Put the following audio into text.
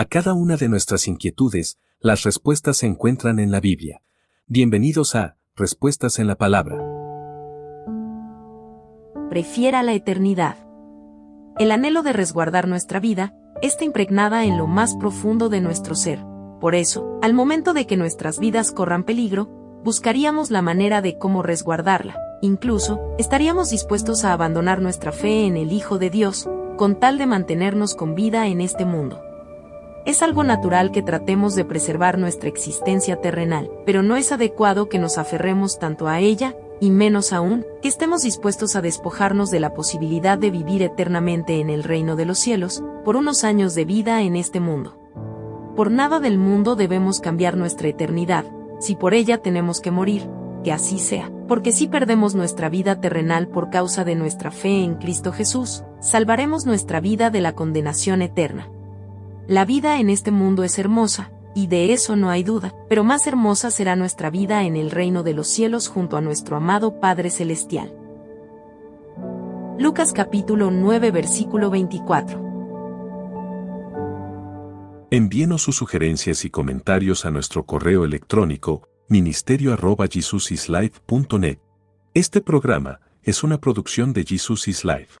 A cada una de nuestras inquietudes, las respuestas se encuentran en la Biblia. Bienvenidos a Respuestas en la Palabra. Prefiera la eternidad. El anhelo de resguardar nuestra vida está impregnada en lo más profundo de nuestro ser. Por eso, al momento de que nuestras vidas corran peligro, buscaríamos la manera de cómo resguardarla. Incluso, estaríamos dispuestos a abandonar nuestra fe en el Hijo de Dios, con tal de mantenernos con vida en este mundo. Es algo natural que tratemos de preservar nuestra existencia terrenal, pero no es adecuado que nos aferremos tanto a ella, y menos aún, que estemos dispuestos a despojarnos de la posibilidad de vivir eternamente en el reino de los cielos, por unos años de vida en este mundo. Por nada del mundo debemos cambiar nuestra eternidad, si por ella tenemos que morir, que así sea, porque si perdemos nuestra vida terrenal por causa de nuestra fe en Cristo Jesús, salvaremos nuestra vida de la condenación eterna. La vida en este mundo es hermosa, y de eso no hay duda, pero más hermosa será nuestra vida en el reino de los cielos junto a nuestro amado Padre Celestial. Lucas capítulo 9 versículo 24. Envíenos sus sugerencias y comentarios a nuestro correo electrónico ministerio.jesusislife.net. Este programa es una producción de Jesus is Life.